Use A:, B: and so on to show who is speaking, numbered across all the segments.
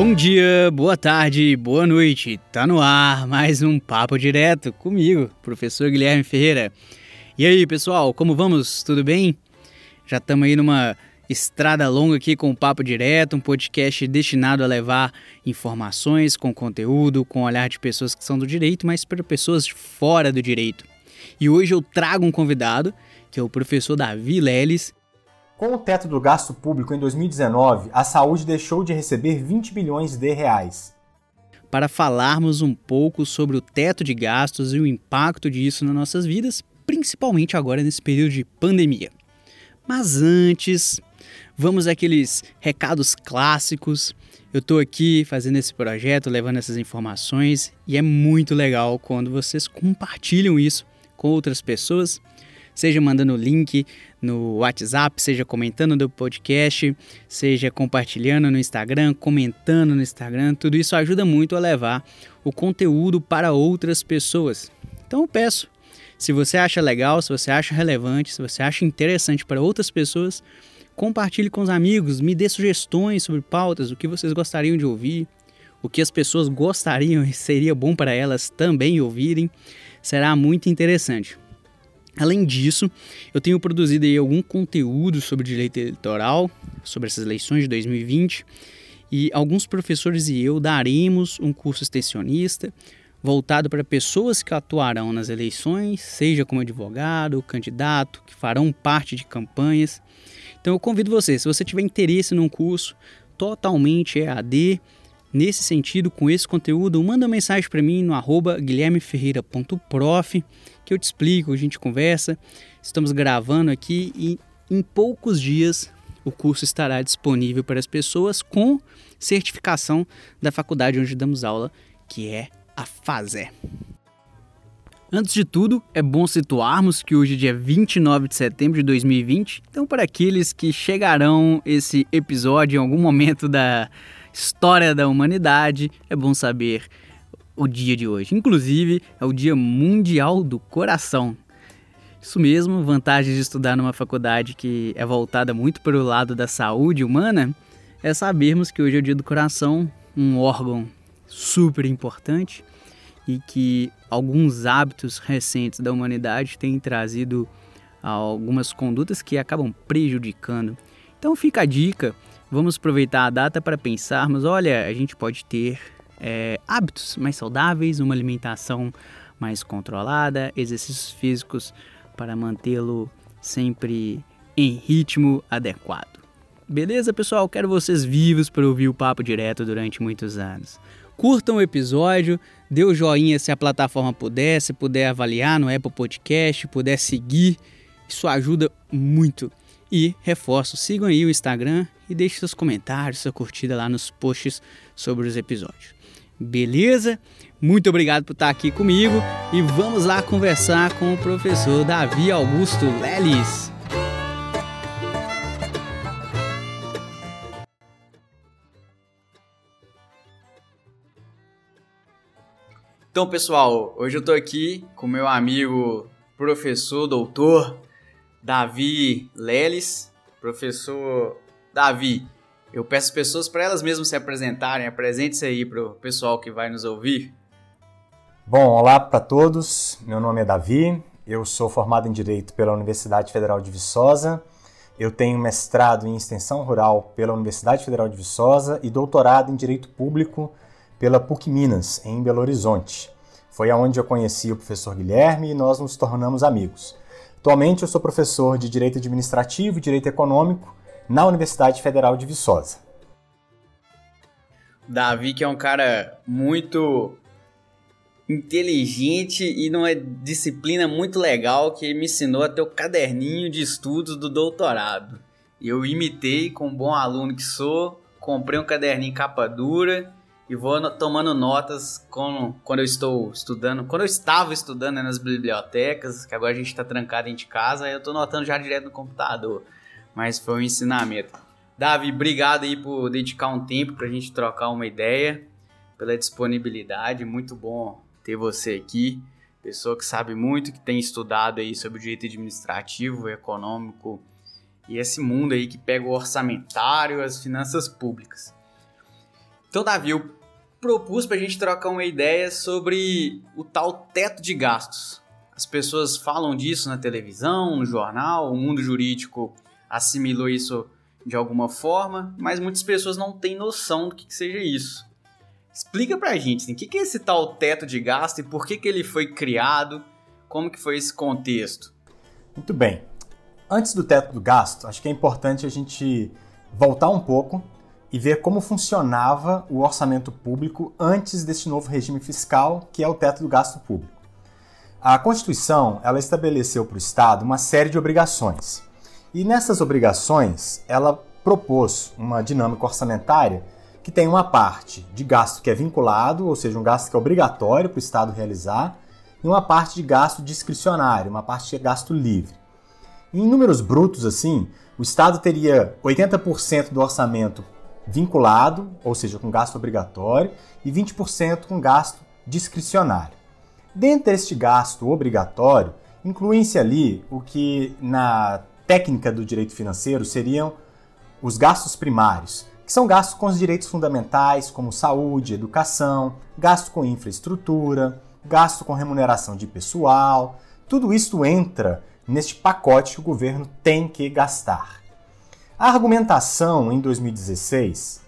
A: Bom dia, boa tarde, boa noite. Tá no ar mais um papo direto comigo, professor Guilherme Ferreira. E aí, pessoal, como vamos? Tudo bem? Já estamos aí numa estrada longa aqui com o papo direto, um podcast destinado a levar informações com conteúdo, com olhar de pessoas que são do direito, mas para pessoas fora do direito. E hoje eu trago um convidado, que é o professor Davi Leles,
B: com o teto do gasto público em 2019, a saúde deixou de receber 20 bilhões de reais.
A: Para falarmos um pouco sobre o teto de gastos e o impacto disso nas nossas vidas, principalmente agora nesse período de pandemia. Mas antes, vamos àqueles recados clássicos. Eu estou aqui fazendo esse projeto, levando essas informações e é muito legal quando vocês compartilham isso com outras pessoas seja mandando link no WhatsApp, seja comentando no podcast, seja compartilhando no Instagram, comentando no Instagram, tudo isso ajuda muito a levar o conteúdo para outras pessoas. Então eu peço, se você acha legal, se você acha relevante, se você acha interessante para outras pessoas, compartilhe com os amigos, me dê sugestões sobre pautas, o que vocês gostariam de ouvir, o que as pessoas gostariam e seria bom para elas também ouvirem. Será muito interessante. Além disso, eu tenho produzido aí algum conteúdo sobre direito eleitoral, sobre essas eleições de 2020, e alguns professores e eu daremos um curso extensionista voltado para pessoas que atuarão nas eleições, seja como advogado, candidato, que farão parte de campanhas. Então eu convido você, se você tiver interesse num curso totalmente EAD, nesse sentido, com esse conteúdo, manda uma mensagem para mim no arroba guilhermeferreira.prof que eu te explico, a gente conversa. Estamos gravando aqui e em poucos dias o curso estará disponível para as pessoas com certificação da faculdade onde damos aula, que é a FASE. Antes de tudo, é bom situarmos que hoje é dia 29 de setembro de 2020, então para aqueles que chegarão esse episódio em algum momento da história da humanidade, é bom saber o dia de hoje. Inclusive, é o Dia Mundial do Coração. Isso mesmo, vantagens de estudar numa faculdade que é voltada muito para o lado da saúde humana é sabermos que hoje é o Dia do Coração, um órgão super importante e que alguns hábitos recentes da humanidade têm trazido algumas condutas que acabam prejudicando. Então fica a dica, vamos aproveitar a data para pensarmos, olha, a gente pode ter é, hábitos mais saudáveis, uma alimentação mais controlada, exercícios físicos para mantê-lo sempre em ritmo adequado. Beleza, pessoal? Quero vocês vivos para ouvir o papo direto durante muitos anos. Curtam o episódio, dê o joinha se a plataforma puder, se puder avaliar no Apple Podcast, puder seguir, isso ajuda muito. E reforço, sigam aí o Instagram e deixem seus comentários, sua curtida lá nos posts sobre os episódios. Beleza? Muito obrigado por estar aqui comigo e vamos lá conversar com o professor Davi Augusto Leles. Então, pessoal, hoje eu estou aqui com meu amigo professor, doutor Davi Leles. Professor Davi, eu peço às pessoas para elas mesmas se apresentarem, apresente-se aí para o pessoal que vai nos ouvir.
B: Bom, olá para todos. Meu nome é Davi. Eu sou formado em Direito pela Universidade Federal de Viçosa. Eu tenho mestrado em Extensão Rural pela Universidade Federal de Viçosa e doutorado em Direito Público pela PUC Minas, em Belo Horizonte. Foi aonde eu conheci o professor Guilherme e nós nos tornamos amigos. Atualmente eu sou professor de Direito Administrativo e Direito Econômico na Universidade Federal de Viçosa.
A: Davi, que é um cara muito inteligente e numa disciplina muito legal que me ensinou a ter o caderninho de estudos do doutorado. Eu imitei com um bom aluno que sou, comprei um caderninho capa dura e vou tomando notas com, quando eu estou estudando, quando eu estava estudando né, nas bibliotecas, que agora a gente está trancado dentro de casa, eu estou notando já direto no computador mas foi um ensinamento. Davi, obrigado aí por dedicar um tempo para a gente trocar uma ideia, pela disponibilidade, muito bom ter você aqui, pessoa que sabe muito, que tem estudado aí sobre o direito administrativo, econômico e esse mundo aí que pega o orçamentário, as finanças públicas. Então, Davi, propus para a gente trocar uma ideia sobre o tal teto de gastos. As pessoas falam disso na televisão, no jornal, o mundo jurídico assimilou isso de alguma forma, mas muitas pessoas não têm noção do que, que seja isso. Explica pra gente, assim, o que, que é esse tal teto de gasto e por que, que ele foi criado, como que foi esse contexto?
B: Muito bem. Antes do teto do gasto, acho que é importante a gente voltar um pouco e ver como funcionava o orçamento público antes desse novo regime fiscal, que é o teto do gasto público. A Constituição ela estabeleceu para o Estado uma série de obrigações. E nessas obrigações, ela propôs uma dinâmica orçamentária que tem uma parte de gasto que é vinculado, ou seja, um gasto que é obrigatório para o Estado realizar, e uma parte de gasto discricionário, uma parte de gasto livre. Em números brutos, assim, o Estado teria 80% do orçamento vinculado, ou seja, com gasto obrigatório, e 20% com gasto discricionário. Dentro deste gasto obrigatório, incluem-se ali o que na técnica do direito financeiro seriam os gastos primários, que são gastos com os direitos fundamentais, como saúde, educação, gasto com infraestrutura, gasto com remuneração de pessoal. Tudo isso entra neste pacote que o governo tem que gastar. A argumentação em 2016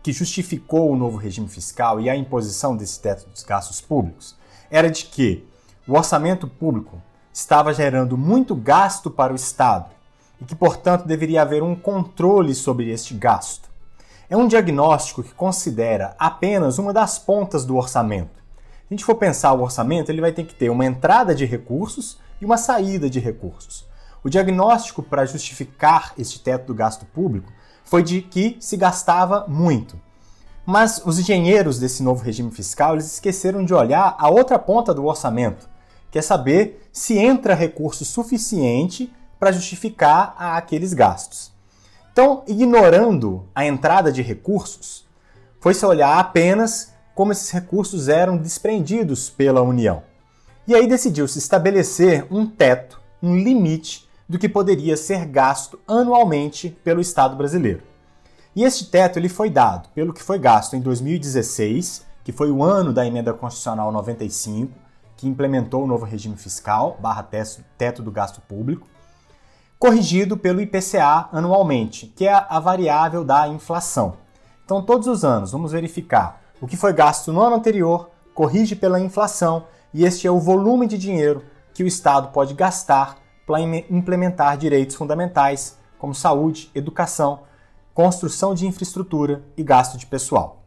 B: que justificou o novo regime fiscal e a imposição desse teto dos gastos públicos era de que o orçamento público estava gerando muito gasto para o Estado e que, portanto, deveria haver um controle sobre este gasto. É um diagnóstico que considera apenas uma das pontas do orçamento. Se a gente for pensar o orçamento, ele vai ter que ter uma entrada de recursos e uma saída de recursos. O diagnóstico para justificar este teto do gasto público foi de que se gastava muito. Mas os engenheiros desse novo regime fiscal eles esqueceram de olhar a outra ponta do orçamento, que é saber se entra recurso suficiente para justificar aqueles gastos. Então, ignorando a entrada de recursos, foi-se olhar apenas como esses recursos eram desprendidos pela União. E aí decidiu-se estabelecer um teto, um limite do que poderia ser gasto anualmente pelo Estado brasileiro. E este teto ele foi dado pelo que foi gasto em 2016, que foi o ano da emenda constitucional 95, que implementou o novo regime fiscal, barra teto do gasto público, corrigido pelo IPCA anualmente, que é a variável da inflação. Então, todos os anos, vamos verificar o que foi gasto no ano anterior, corrige pela inflação, e este é o volume de dinheiro que o Estado pode gastar para implementar direitos fundamentais como saúde, educação, construção de infraestrutura e gasto de pessoal.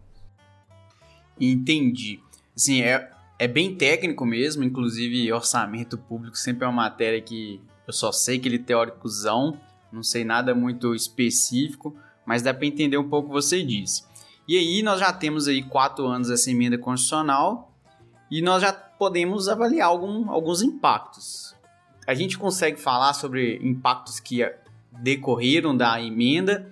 A: Entendi. Sim, é, é bem técnico mesmo, inclusive orçamento público sempre é uma matéria que eu só sei aquele teóricozão, não sei nada muito específico, mas dá para entender um pouco o que você disse. E aí nós já temos aí quatro anos essa emenda constitucional e nós já podemos avaliar algum, alguns impactos a gente consegue falar sobre impactos que decorreram da emenda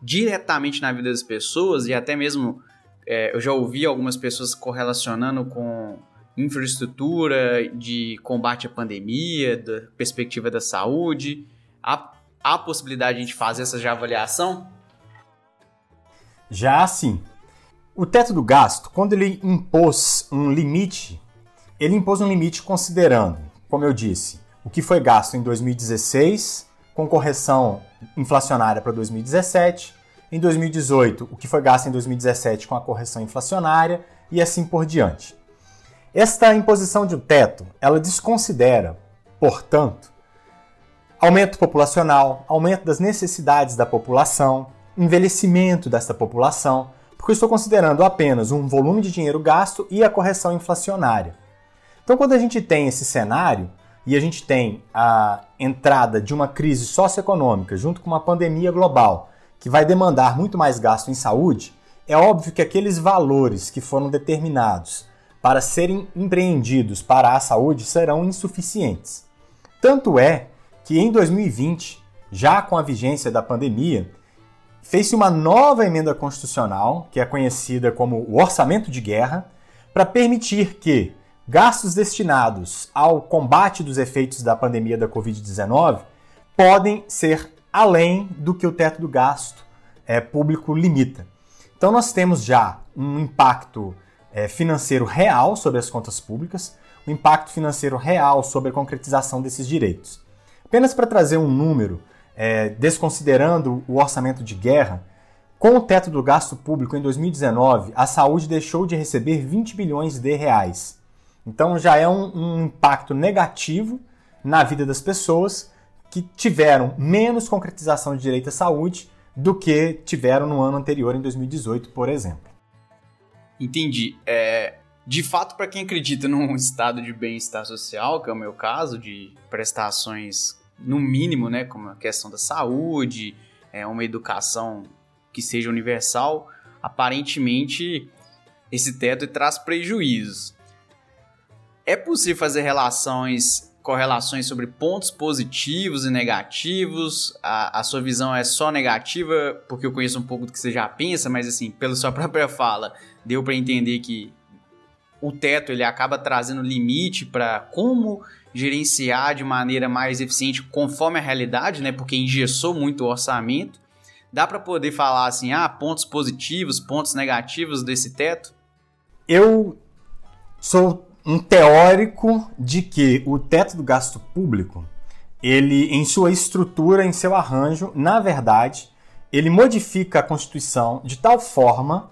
A: diretamente na vida das pessoas e até mesmo é, eu já ouvi algumas pessoas correlacionando com infraestrutura de combate à pandemia, da perspectiva da saúde. Há, há possibilidade de a gente fazer essa já avaliação?
B: Já sim. O teto do gasto, quando ele impôs um limite, ele impôs um limite considerando, como eu disse, o que foi gasto em 2016, com correção inflacionária para 2017, em 2018, o que foi gasto em 2017 com a correção inflacionária e assim por diante. Esta imposição de um teto, ela desconsidera, portanto, aumento populacional, aumento das necessidades da população, envelhecimento desta população, porque eu estou considerando apenas um volume de dinheiro gasto e a correção inflacionária. Então, quando a gente tem esse cenário, e a gente tem a entrada de uma crise socioeconômica junto com uma pandemia global que vai demandar muito mais gasto em saúde, é óbvio que aqueles valores que foram determinados para serem empreendidos para a saúde serão insuficientes. Tanto é que em 2020, já com a vigência da pandemia, fez-se uma nova emenda constitucional, que é conhecida como o orçamento de guerra, para permitir que gastos destinados ao combate dos efeitos da pandemia da Covid-19 podem ser além do que o teto do gasto é, público limita. Então nós temos já um impacto é, financeiro real sobre as contas públicas, um impacto financeiro real sobre a concretização desses direitos. Apenas para trazer um número, é, desconsiderando o orçamento de guerra, com o teto do gasto público em 2019, a saúde deixou de receber 20 bilhões de reais. Então já é um, um impacto negativo na vida das pessoas que tiveram menos concretização de direito à saúde do que tiveram no ano anterior, em 2018, por exemplo.
A: Entendi. É, de fato, para quem acredita num estado de bem-estar social, que é o meu caso, de prestações no mínimo, né, como a questão da saúde, é, uma educação que seja universal, aparentemente esse teto traz prejuízos. É possível fazer relações correlações sobre pontos positivos e negativos. A, a sua visão é só negativa, porque eu conheço um pouco do que você já pensa, mas assim, pela sua própria fala, deu para entender que o teto ele acaba trazendo limite para como gerenciar de maneira mais eficiente conforme a realidade, né? Porque engessou muito o orçamento. Dá para poder falar assim, ah, pontos positivos, pontos negativos desse teto?
B: Eu sou um teórico de que o teto do gasto público, ele em sua estrutura, em seu arranjo, na verdade, ele modifica a Constituição de tal forma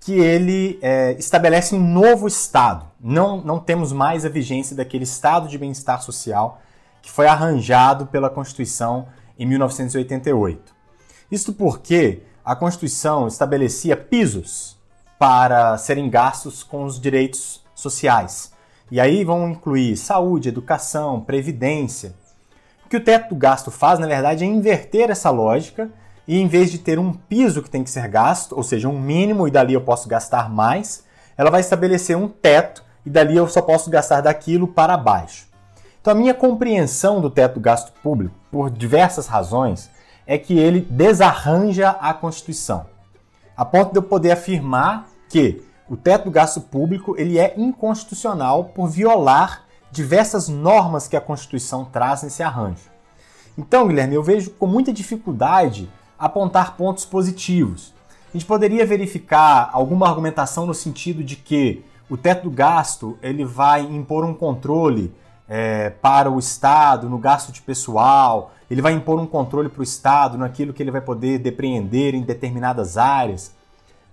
B: que ele é, estabelece um novo Estado. Não, não temos mais a vigência daquele Estado de bem-estar social que foi arranjado pela Constituição em 1988. Isto porque a Constituição estabelecia pisos para serem gastos com os direitos sociais. E aí vão incluir saúde, educação, previdência. O que o teto do gasto faz, na verdade, é inverter essa lógica e em vez de ter um piso que tem que ser gasto, ou seja, um mínimo e dali eu posso gastar mais, ela vai estabelecer um teto e dali eu só posso gastar daquilo para baixo. Então a minha compreensão do teto do gasto público, por diversas razões, é que ele desarranja a Constituição, a ponto de eu poder afirmar que o teto do gasto público ele é inconstitucional por violar diversas normas que a Constituição traz nesse arranjo. Então, Guilherme, eu vejo com muita dificuldade apontar pontos positivos. A gente poderia verificar alguma argumentação no sentido de que o teto do gasto ele vai impor um controle é, para o Estado no gasto de pessoal, ele vai impor um controle para o Estado naquilo que ele vai poder depreender em determinadas áreas.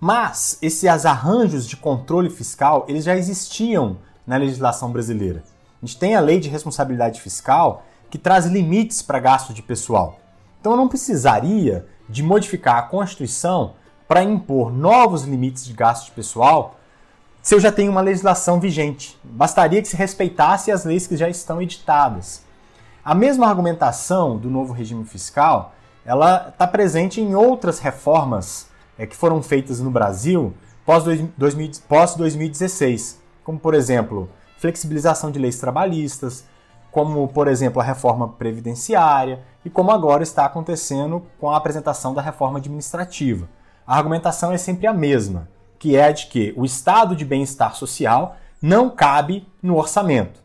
B: Mas esses arranjos de controle fiscal, eles já existiam na legislação brasileira. A gente tem a lei de responsabilidade fiscal que traz limites para gasto de pessoal. Então eu não precisaria de modificar a Constituição para impor novos limites de gasto de pessoal se eu já tenho uma legislação vigente. Bastaria que se respeitasse as leis que já estão editadas. A mesma argumentação do novo regime fiscal, ela está presente em outras reformas é, que foram feitas no Brasil pós-2016, como, por exemplo, flexibilização de leis trabalhistas, como, por exemplo, a reforma previdenciária e como agora está acontecendo com a apresentação da reforma administrativa. A argumentação é sempre a mesma, que é a de que o estado de bem-estar social não cabe no orçamento.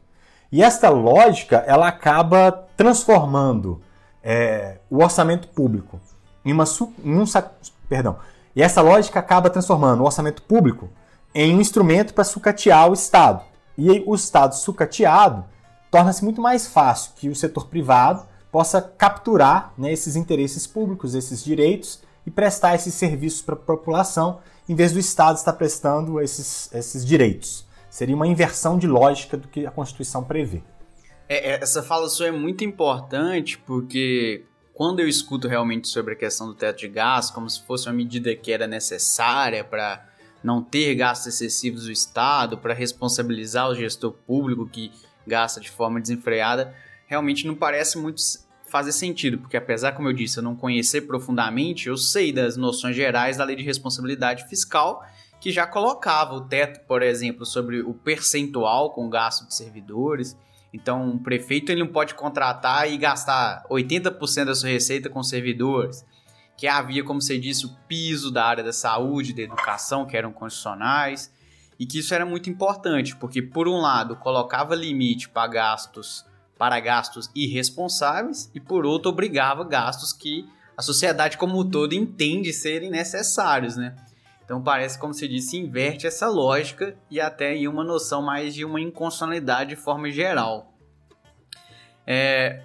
B: E esta lógica ela acaba transformando é, o orçamento público em, uma, em um, perdão, e essa lógica acaba transformando o orçamento público em um instrumento para sucatear o Estado. E o Estado sucateado torna-se muito mais fácil que o setor privado possa capturar né, esses interesses públicos, esses direitos e prestar esses serviços para a população, em vez do Estado estar prestando esses, esses direitos. Seria uma inversão de lógica do que a Constituição prevê.
A: É, é essa fala sua é muito importante porque quando eu escuto realmente sobre a questão do teto de gastos, como se fosse uma medida que era necessária para não ter gastos excessivos do Estado, para responsabilizar o gestor público que gasta de forma desenfreada, realmente não parece muito fazer sentido, porque apesar, como eu disse, eu não conhecer profundamente, eu sei das noções gerais da lei de responsabilidade fiscal, que já colocava o teto, por exemplo, sobre o percentual com gasto de servidores, então, um prefeito ele não pode contratar e gastar 80% da sua receita com servidores. Que havia, como você disse, o piso da área da saúde, da educação, que eram constitucionais, e que isso era muito importante, porque por um lado colocava limite para gastos para gastos irresponsáveis e por outro obrigava gastos que a sociedade como um todo entende serem necessários, né? Então parece, como se disse, inverte essa lógica e até aí uma noção mais de uma inconstitucionalidade de forma geral. É,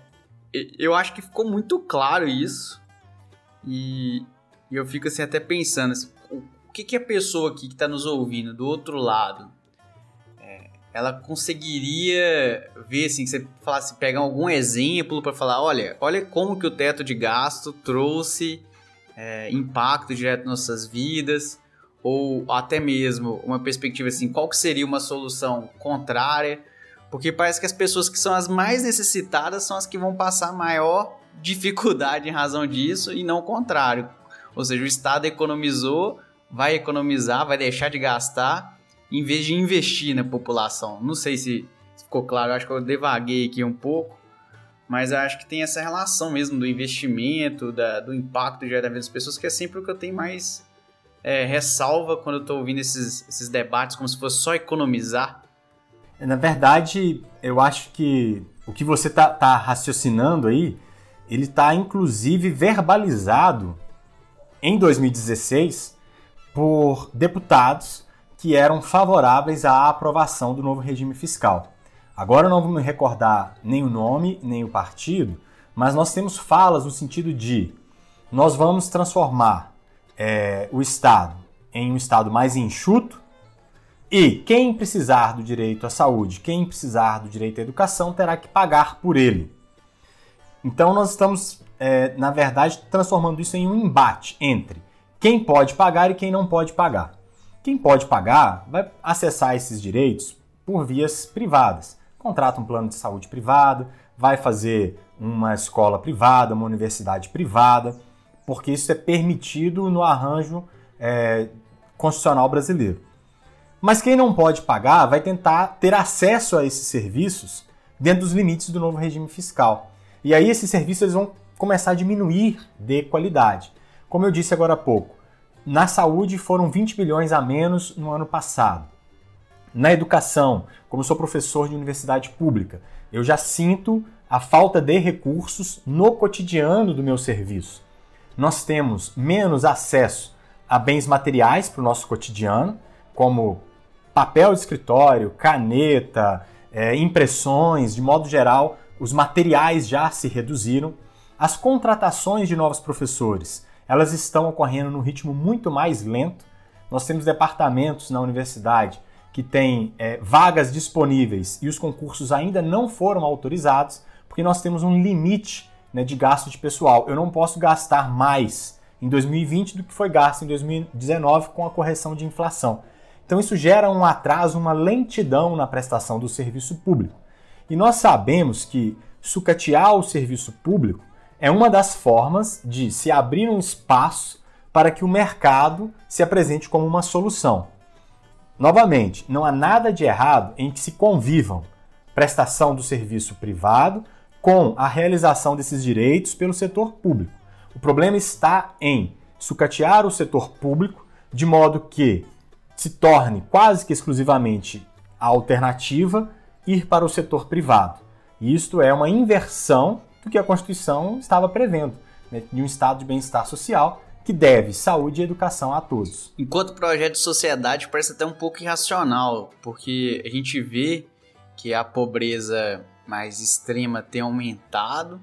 A: eu acho que ficou muito claro isso e, e eu fico assim até pensando assim, o que, que a pessoa aqui que está nos ouvindo do outro lado é, ela conseguiria ver assim, você falasse, pegar algum exemplo para falar, olha, olha como que o teto de gasto trouxe é, impacto direto nas nossas vidas, ou até mesmo uma perspectiva assim, qual que seria uma solução contrária, porque parece que as pessoas que são as mais necessitadas são as que vão passar maior dificuldade em razão disso e não o contrário. Ou seja, o Estado economizou, vai economizar, vai deixar de gastar, em vez de investir na população. Não sei se ficou claro, acho que eu devaguei aqui um pouco, mas acho que tem essa relação mesmo do investimento, da, do impacto direto da vida das pessoas, que é sempre o que eu tenho mais é, ressalva quando eu estou ouvindo esses, esses debates, como se fosse só economizar.
B: Na verdade, eu acho que o que você está tá raciocinando aí, ele está inclusive verbalizado em 2016 por deputados que eram favoráveis à aprovação do novo regime fiscal. Agora não vou me recordar nem o nome, nem o partido, mas nós temos falas no sentido de nós vamos transformar é, o Estado em um Estado mais enxuto e quem precisar do direito à saúde, quem precisar do direito à educação, terá que pagar por ele. Então nós estamos, é, na verdade, transformando isso em um embate entre quem pode pagar e quem não pode pagar. Quem pode pagar vai acessar esses direitos por vias privadas. Contrata um plano de saúde privado, vai fazer uma escola privada, uma universidade privada porque isso é permitido no arranjo é, constitucional brasileiro. Mas quem não pode pagar vai tentar ter acesso a esses serviços dentro dos limites do novo regime fiscal. E aí esses serviços eles vão começar a diminuir de qualidade. Como eu disse agora há pouco, na saúde foram 20 bilhões a menos no ano passado. Na educação, como sou professor de universidade pública, eu já sinto a falta de recursos no cotidiano do meu serviço nós temos menos acesso a bens materiais para o nosso cotidiano, como papel de escritório, caneta, é, impressões, de modo geral, os materiais já se reduziram. As contratações de novos professores, elas estão ocorrendo num ritmo muito mais lento. Nós temos departamentos na universidade que têm é, vagas disponíveis e os concursos ainda não foram autorizados, porque nós temos um limite né, de gasto de pessoal. Eu não posso gastar mais em 2020 do que foi gasto em 2019 com a correção de inflação. Então isso gera um atraso, uma lentidão na prestação do serviço público. E nós sabemos que sucatear o serviço público é uma das formas de se abrir um espaço para que o mercado se apresente como uma solução. Novamente, não há nada de errado em que se convivam prestação do serviço privado com a realização desses direitos pelo setor público. O problema está em sucatear o setor público de modo que se torne quase que exclusivamente a alternativa ir para o setor privado. E isto é uma inversão do que a Constituição estava prevendo, né, de um estado de bem-estar social que deve saúde e educação a todos.
A: Enquanto projeto de sociedade parece até um pouco irracional, porque a gente vê que a pobreza mais extrema tem aumentado,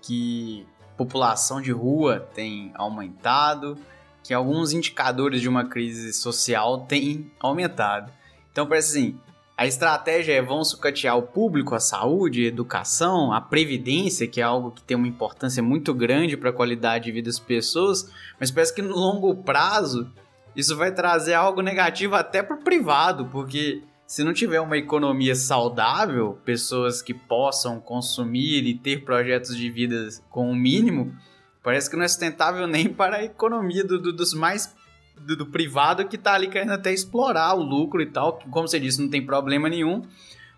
A: que população de rua tem aumentado, que alguns indicadores de uma crise social têm aumentado. Então parece assim, a estratégia é vão sucatear o público, a saúde, a educação, a previdência, que é algo que tem uma importância muito grande para a qualidade de vida das pessoas, mas parece que no longo prazo isso vai trazer algo negativo até para o privado, porque se não tiver uma economia saudável, pessoas que possam consumir e ter projetos de vida com o mínimo, parece que não é sustentável nem para a economia do, do, dos mais do, do, privado que está ali querendo até explorar o lucro e tal, que, como você disse, não tem problema nenhum,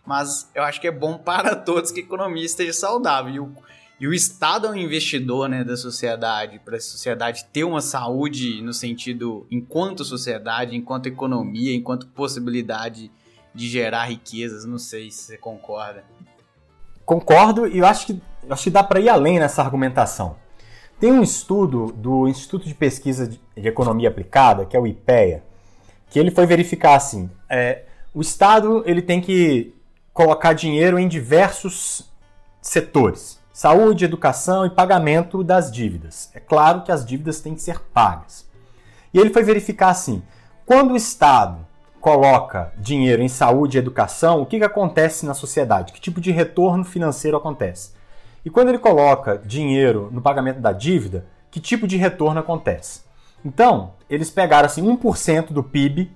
A: mas eu acho que é bom para todos que a economia esteja saudável. E o, e o Estado é um investidor né, da sociedade, para a sociedade ter uma saúde no sentido enquanto sociedade, enquanto economia, enquanto possibilidade de gerar riquezas. Não sei se você concorda.
B: Concordo e eu acho que, acho que dá para ir além nessa argumentação. Tem um estudo do Instituto de Pesquisa de Economia Aplicada, que é o IPEA, que ele foi verificar assim, é, o Estado ele tem que colocar dinheiro em diversos setores, saúde, educação e pagamento das dívidas. É claro que as dívidas têm que ser pagas. E ele foi verificar assim, quando o Estado coloca dinheiro em saúde e educação, o que, que acontece na sociedade? Que tipo de retorno financeiro acontece? E quando ele coloca dinheiro no pagamento da dívida, que tipo de retorno acontece? Então, eles pegaram assim 1% do PIB,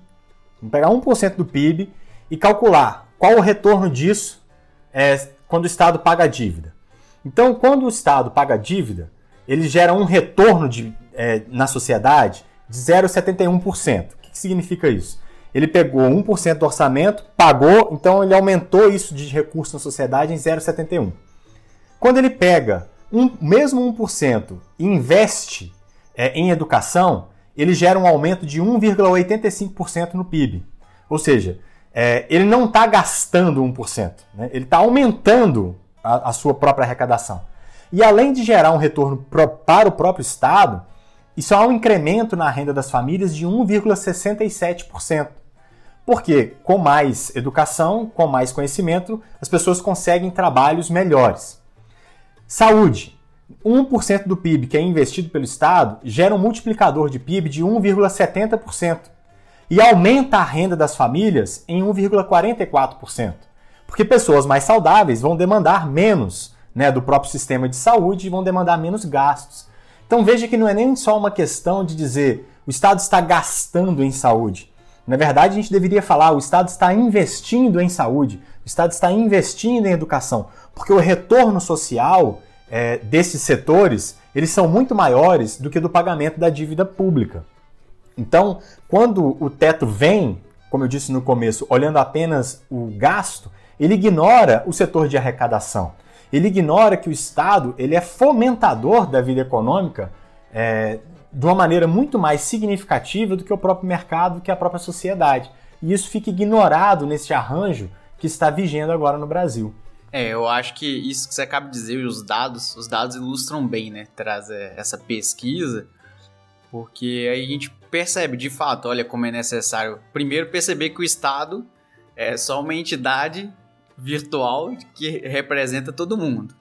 B: vamos pegar 1% do PIB e calcular qual o retorno disso é, quando o Estado paga a dívida. Então, quando o Estado paga a dívida, ele gera um retorno de, é, na sociedade de 0,71%. O que, que significa isso? Ele pegou 1% do orçamento, pagou, então ele aumentou isso de recurso na sociedade em 0,71%. Quando ele pega um, mesmo 1% e investe é, em educação, ele gera um aumento de 1,85% no PIB. Ou seja, é, ele não está gastando 1%, né? ele está aumentando a, a, sua própria arrecadação. E além de gerar um retorno pro, para o próprio Estado, isso há um incremento na renda das famílias de 1,67%. Porque com mais educação, com mais conhecimento, as pessoas conseguem trabalhos melhores. Saúde. 1% do PIB que é investido pelo Estado gera um multiplicador de PIB de 1,70% e aumenta a renda das famílias em 1,44%. Porque pessoas mais saudáveis vão demandar menos né, do próprio sistema de saúde e vão demandar menos gastos. Então veja que não é nem só uma questão de dizer o Estado está gastando em saúde. Na verdade, a gente deveria falar o Estado está investindo em saúde, o Estado está investindo em educação, porque o retorno social é, desses setores eles são muito maiores do que do pagamento da dívida pública. Então, quando o teto vem, como eu disse no começo, olhando apenas o gasto, ele ignora o setor de arrecadação. Ele ignora que o Estado ele é fomentador da vida econômica é, de uma maneira muito mais significativa do que o próprio mercado, que a própria sociedade. E isso fica ignorado nesse arranjo que está vigendo agora no Brasil.
A: É, eu acho que isso que você acaba de dizer, os dados, os dados ilustram bem, né? Traz essa pesquisa, porque aí a gente percebe de fato, olha como é necessário primeiro perceber que o Estado é só uma entidade virtual que representa todo mundo.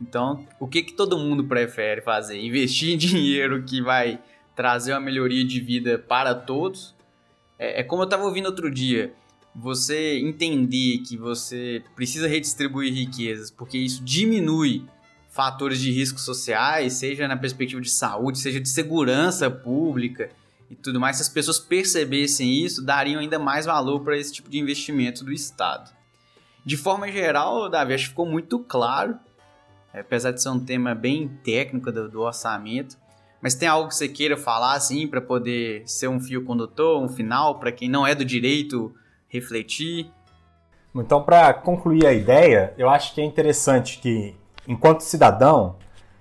A: Então, o que, que todo mundo prefere fazer? Investir em dinheiro que vai trazer uma melhoria de vida para todos? É, é como eu estava ouvindo outro dia você entender que você precisa redistribuir riquezas, porque isso diminui fatores de risco sociais, seja na perspectiva de saúde, seja de segurança pública e tudo mais, se as pessoas percebessem isso, dariam ainda mais valor para esse tipo de investimento do Estado. De forma geral, Davi, acho que ficou muito claro, apesar de ser um tema bem técnico do, do orçamento, mas tem algo que você queira falar assim para poder ser um fio condutor, um final para quem não é do direito refletir.
B: Então, para concluir a ideia, eu acho que é interessante que, enquanto cidadão,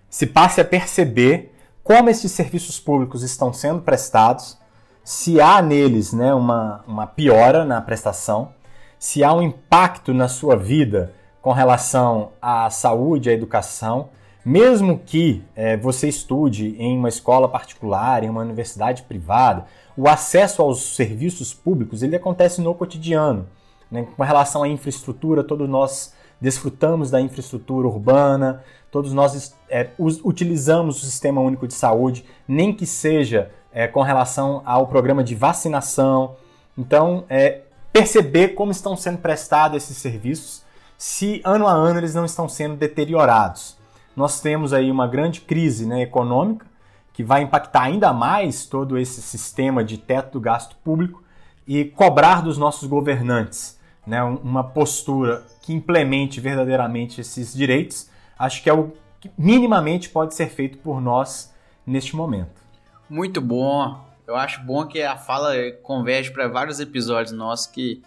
B: se passe a perceber como esses serviços públicos estão sendo prestados, se há neles né, uma, uma piora na prestação, se há um impacto na sua vida com relação à saúde, à educação, mesmo que é, você estude em uma escola particular, em uma universidade privada, o acesso aos serviços públicos ele acontece no cotidiano. Né? Com relação à infraestrutura, todos nós desfrutamos da infraestrutura urbana, todos nós é, utilizamos o Sistema Único de Saúde, nem que seja é, com relação ao programa de vacinação. Então, é, perceber como estão sendo prestados esses serviços, se ano a ano eles não estão sendo deteriorados. Nós temos aí uma grande crise né, econômica, que vai impactar ainda mais todo esse sistema de teto do gasto público e cobrar dos nossos governantes né, uma postura que implemente verdadeiramente esses direitos, acho que é o que minimamente pode ser feito por nós neste momento.
A: Muito bom. Eu acho bom que a fala converge para vários episódios nossos que,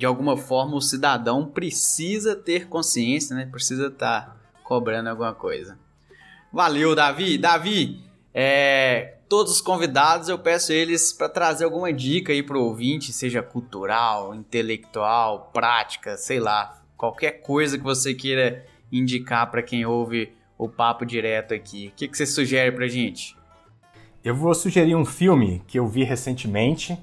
A: de alguma forma, o cidadão precisa ter consciência, né? Precisa estar tá cobrando alguma coisa. Valeu, Davi. Davi, é, todos os convidados eu peço eles para trazer alguma dica aí pro ouvinte, seja cultural, intelectual, prática, sei lá, qualquer coisa que você queira indicar para quem ouve o papo direto aqui. O que, que você sugere pra gente?
B: Eu vou sugerir um filme que eu vi recentemente.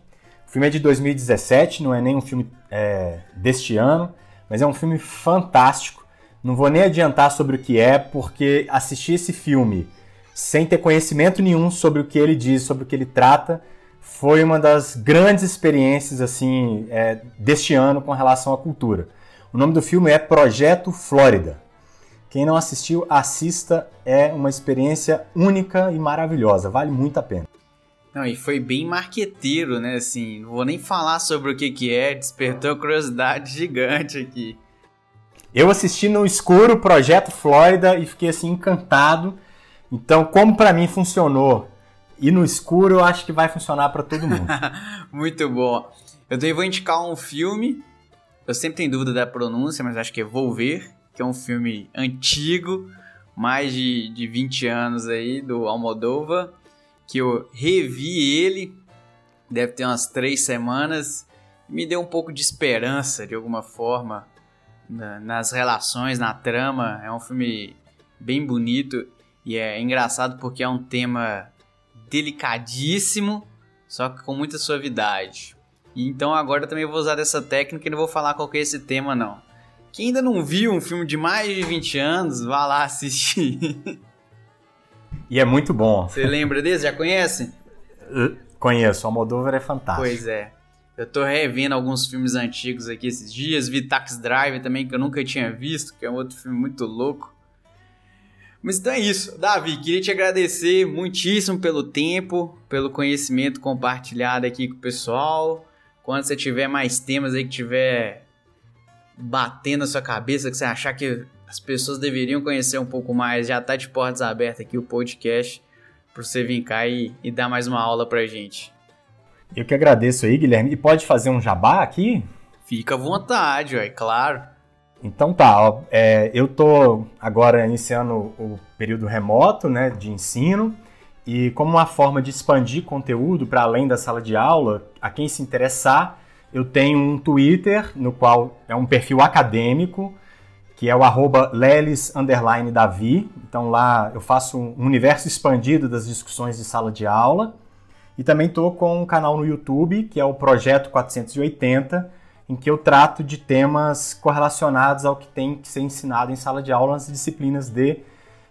B: O filme é de 2017, não é nem um filme é, deste ano, mas é um filme fantástico. Não vou nem adiantar sobre o que é, porque assistir esse filme sem ter conhecimento nenhum sobre o que ele diz, sobre o que ele trata, foi uma das grandes experiências assim é, deste ano com relação à cultura. O nome do filme é Projeto Flórida. Quem não assistiu, assista, é uma experiência única e maravilhosa, vale muito a pena.
A: Não, e foi bem marqueteiro, né? Assim, não vou nem falar sobre o que, que é, despertou curiosidade gigante aqui.
B: Eu assisti no escuro Projeto Flórida e fiquei assim encantado. Então, como para mim funcionou e no escuro, eu acho que vai funcionar para todo mundo.
A: Muito bom. Eu também vou indicar um filme. Eu sempre tenho dúvida da pronúncia, mas acho que é Volver, que é um filme antigo, mais de, de 20 anos aí, do Almodóvar, que eu revi ele, deve ter umas três semanas, me deu um pouco de esperança, de alguma forma, na, nas relações, na trama. É um filme bem bonito e é engraçado porque é um tema delicadíssimo, só que com muita suavidade. E então agora eu também vou usar dessa técnica e não vou falar qual que é esse tema não. Quem ainda não viu um filme de mais de 20 anos, vá lá assistir.
B: E é muito bom.
A: Você lembra desse? Já conhece?
B: Conheço, o Almodóvar é fantástico.
A: Pois é. Eu tô revendo alguns filmes antigos aqui esses dias, vi Tax Drive também, que eu nunca tinha visto, que é um outro filme muito louco. Mas então é isso. Davi, queria te agradecer muitíssimo pelo tempo, pelo conhecimento compartilhado aqui com o pessoal. Quando você tiver mais temas aí que tiver batendo na sua cabeça, que você achar que as pessoas deveriam conhecer um pouco mais, já tá de portas abertas aqui o podcast para você vir cá e, e, dar mais uma aula pra gente.
B: Eu que agradeço aí, Guilherme. E pode fazer um jabá aqui?
A: Fica à vontade, é claro.
B: Então tá, ó, é, eu tô agora iniciando o período remoto né, de ensino e como uma forma de expandir conteúdo para além da sala de aula, a quem se interessar, eu tenho um Twitter, no qual é um perfil acadêmico, que é o arroba lelis_davi. Então lá eu faço um universo expandido das discussões de sala de aula. E também estou com um canal no YouTube, que é o Projeto 480, em que eu trato de temas correlacionados ao que tem que ser ensinado em sala de aula nas disciplinas de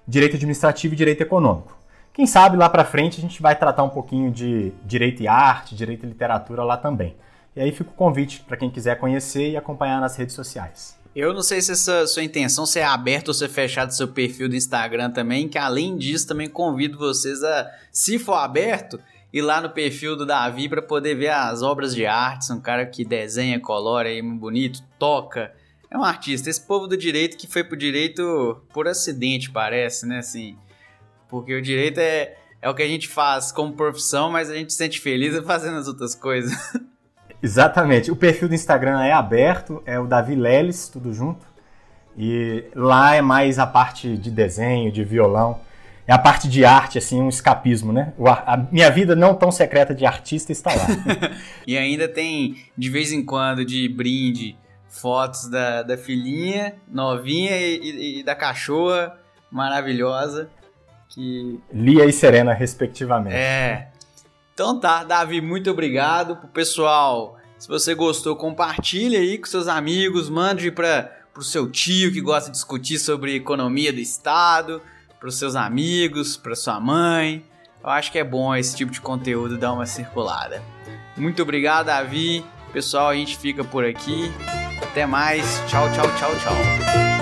B: Direito Administrativo e Direito Econômico. Quem sabe lá para frente a gente vai tratar um pouquinho de Direito e Arte, Direito e Literatura lá também. E aí fica o convite para quem quiser conhecer e acompanhar nas redes sociais.
A: Eu não sei se essa sua intenção se é aberta ou se é fechado seu perfil do Instagram também, que além disso também convido vocês a, se for aberto, ir lá no perfil do Davi para poder ver as obras de arte, um cara que desenha, colora aí muito bonito, toca, é um artista. Esse povo do direito que foi pro direito por acidente, parece, né, assim, porque o direito é, é o que a gente faz como profissão, mas a gente se sente feliz fazendo as outras coisas.
B: Exatamente. O perfil do Instagram é aberto, é o Davi Leles, tudo junto. E lá é mais a parte de desenho, de violão. É a parte de arte, assim, um escapismo, né? A minha vida não tão secreta de artista está lá.
A: e ainda tem, de vez em quando, de brinde, fotos da, da filhinha novinha e, e, e da cachorra maravilhosa. Que...
B: Lia e Serena, respectivamente.
A: É, então tá, Davi, muito obrigado pro pessoal. Se você gostou, compartilhe aí com seus amigos, mande para pro seu tio que gosta de discutir sobre economia do estado, pros seus amigos, para sua mãe. Eu acho que é bom esse tipo de conteúdo dar uma circulada. Muito obrigado, Davi. Pessoal, a gente fica por aqui. Até mais. Tchau, tchau, tchau, tchau.